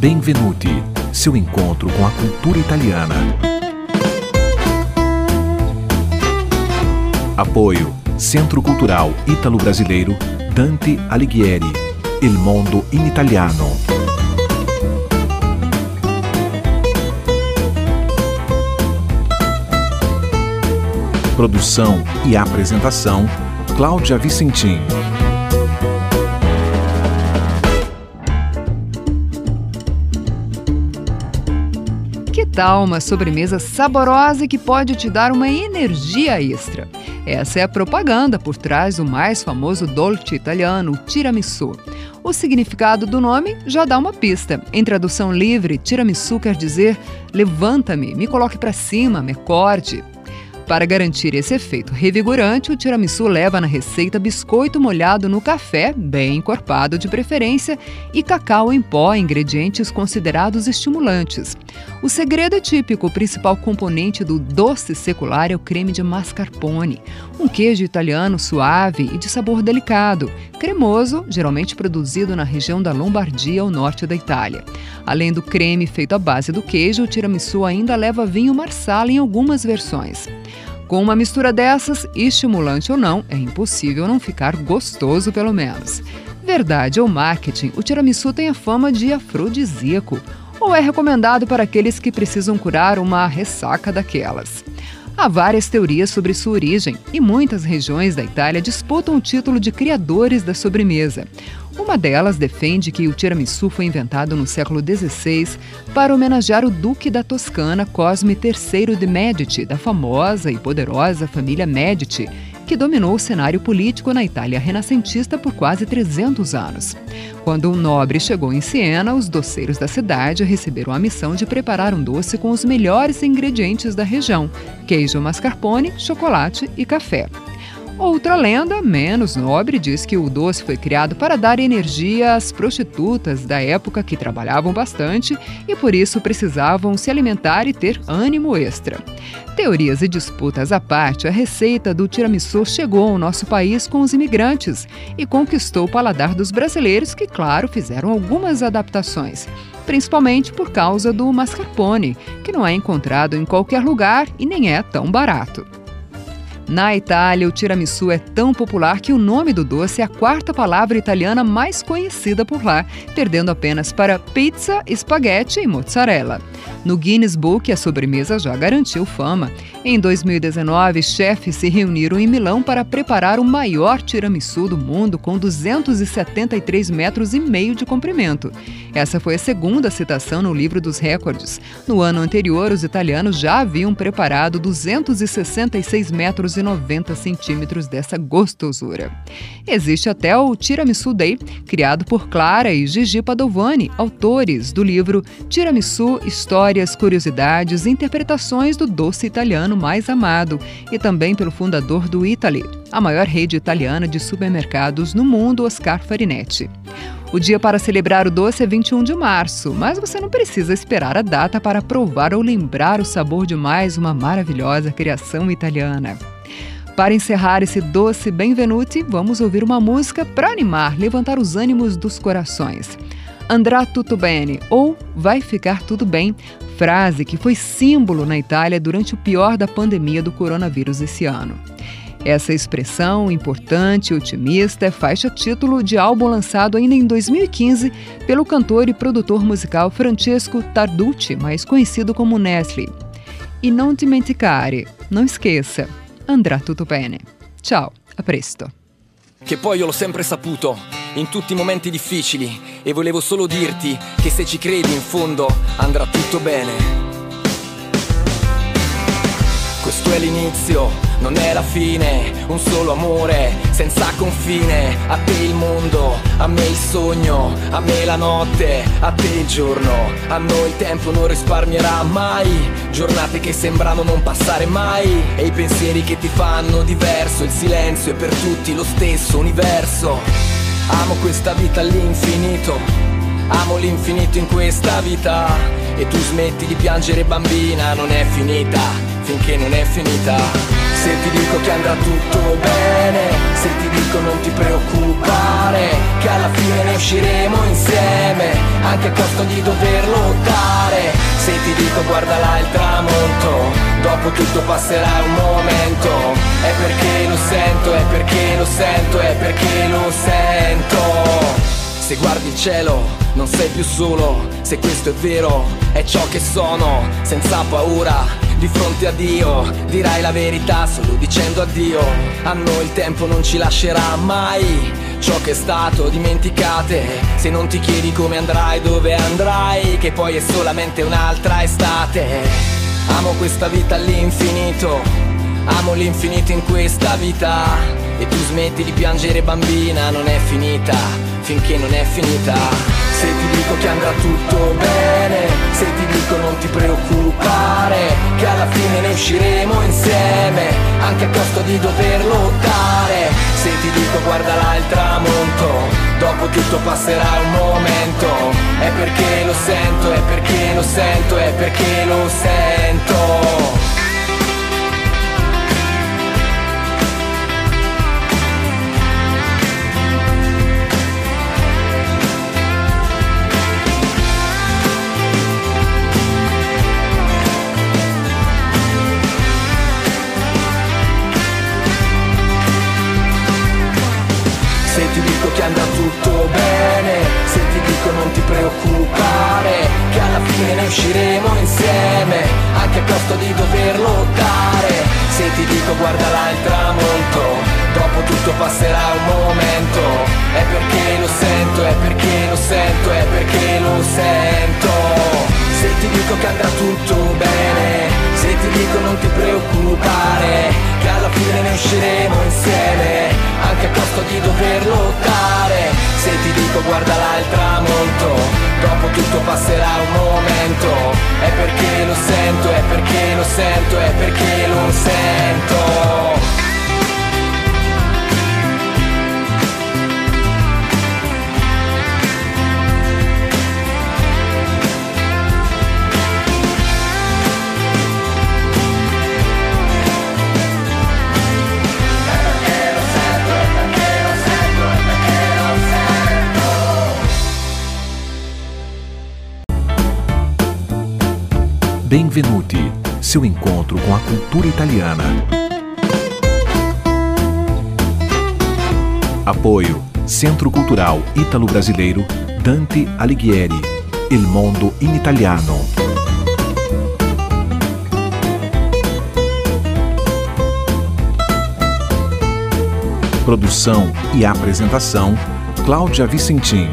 Benvenuti, seu encontro com a cultura italiana. Apoio Centro Cultural Ítalo-Brasileiro Dante Alighieri. Il mondo in italiano. Produção e apresentação Cláudia Vicentim. Tal uma sobremesa saborosa que pode te dar uma energia extra? Essa é a propaganda por trás do mais famoso dolce italiano, o tiramisu. O significado do nome já dá uma pista. Em tradução livre, tiramisu quer dizer levanta-me, me coloque para cima, me corte. Para garantir esse efeito revigorante, o tiramisu leva na receita biscoito molhado no café, bem encorpado de preferência, e cacau em pó, ingredientes considerados estimulantes. O segredo é típico, o principal componente do doce secular é o creme de mascarpone, um queijo italiano suave e de sabor delicado, cremoso, geralmente produzido na região da Lombardia, ao norte da Itália. Além do creme feito à base do queijo, o tiramisu ainda leva vinho marsala em algumas versões. Com uma mistura dessas, estimulante ou não, é impossível não ficar gostoso pelo menos. Verdade ou marketing, o tiramisu tem a fama de afrodisíaco, ou é recomendado para aqueles que precisam curar uma ressaca daquelas. Há várias teorias sobre sua origem e muitas regiões da Itália disputam o título de criadores da sobremesa. Uma delas defende que o tiramisu foi inventado no século XVI para homenagear o duque da Toscana Cosme III de Medici, da famosa e poderosa família Medici, que dominou o cenário político na Itália renascentista por quase 300 anos. Quando um nobre chegou em Siena, os doceiros da cidade receberam a missão de preparar um doce com os melhores ingredientes da região: queijo mascarpone, chocolate e café. Outra lenda, menos nobre, diz que o doce foi criado para dar energia às prostitutas da época que trabalhavam bastante e por isso precisavam se alimentar e ter ânimo extra. Teorias e disputas à parte, a receita do tiramisu chegou ao nosso país com os imigrantes e conquistou o paladar dos brasileiros que, claro, fizeram algumas adaptações principalmente por causa do mascarpone, que não é encontrado em qualquer lugar e nem é tão barato. Na Itália, o tiramisu é tão popular que o nome do doce é a quarta palavra italiana mais conhecida por lá, perdendo apenas para pizza, espaguete e mozzarella. No Guinness Book, a sobremesa já garantiu fama. Em 2019, chefes se reuniram em Milão para preparar o maior tiramisu do mundo com 273 metros e meio de comprimento. Essa foi a segunda citação no livro dos recordes. No ano anterior, os italianos já haviam preparado 266 metros e 90 centímetros dessa gostosura. Existe até o Tiramisu Day, criado por Clara e Gigi Padovani, autores do livro Tiramisu História histórias, curiosidades e interpretações do doce italiano mais amado, e também pelo fundador do Italy, a maior rede italiana de supermercados no mundo, Oscar Farinetti. O dia para celebrar o doce é 21 de março, mas você não precisa esperar a data para provar ou lembrar o sabor de mais uma maravilhosa criação italiana. Para encerrar esse doce Benvenuti, vamos ouvir uma música para animar, levantar os ânimos dos corações. Andrà tutto bene ou vai ficar tudo bem, frase que foi símbolo na Itália durante o pior da pandemia do coronavírus esse ano. Essa expressão importante e otimista é faixa título de álbum lançado ainda em 2015 pelo cantor e produtor musical Francesco Tarducci, mais conhecido como Nestle. E não dimenticare, não esqueça, andrà tutto bene. Ciao, a presto. Che poi io l'ho sempre saputo, in tutti i momenti difficili, e volevo solo dirti che se ci credi in fondo andrà tutto bene. Questo è l'inizio, non è la fine, un solo amore senza confine. A te il mondo, a me il sogno, a me la notte, a te il giorno. A noi il tempo non risparmierà mai. Giornate che sembrano non passare mai. E i pensieri che ti fanno diverso, il silenzio è per tutti lo stesso universo. Amo questa vita all'infinito. Amo l'infinito in questa vita E tu smetti di piangere bambina, non è finita finché non è finita. Se ti dico che andrà tutto bene, se ti dico non ti preoccupare, che alla fine ne usciremo insieme, anche a costo di dover lottare. Se ti dico guarda là il tramonto, dopo tutto passerà un momento, è perché lo sento, è perché lo sento, è perché lo sento. Se guardi il cielo non sei più solo, se questo è vero è ciò che sono, senza paura di fronte a Dio dirai la verità solo dicendo addio. A noi il tempo non ci lascerà mai. Ciò che è stato dimenticate Se non ti chiedi come andrai, dove andrai Che poi è solamente un'altra estate Amo questa vita all'infinito. Amo l'infinito in questa vita. E tu smetti di piangere bambina, non è finita. Finché non è finita. Se ti dico che andrà tutto bene, se ti dico non ti preoccupare, che alla fine ne usciremo insieme, anche a costo di dover lottare. Se ti dico guarda là il tramonto, dopo tutto passerà un momento, è perché lo sento, è perché lo sento, è perché lo sento. Usciremo insieme Anche a costo di dover lottare. Se ti dico guarda là il tramonto Dopo tutto passerà un momento. È perché lo sento, è perché lo sento, è perché lo sento. Se ti dico che andrà tutto bene Se ti dico non ti preoccupare Che alla fine ne usciremo insieme Anche a costo di dover lottare. Se ti dico guarda là il tramonto Dopo tutto passerà un momento Benvenuti, seu encontro com a cultura italiana. Apoio Centro Cultural Ítalo-Brasileiro Dante Alighieri. Il mondo in italiano. Produção e apresentação Cláudia Vicentim.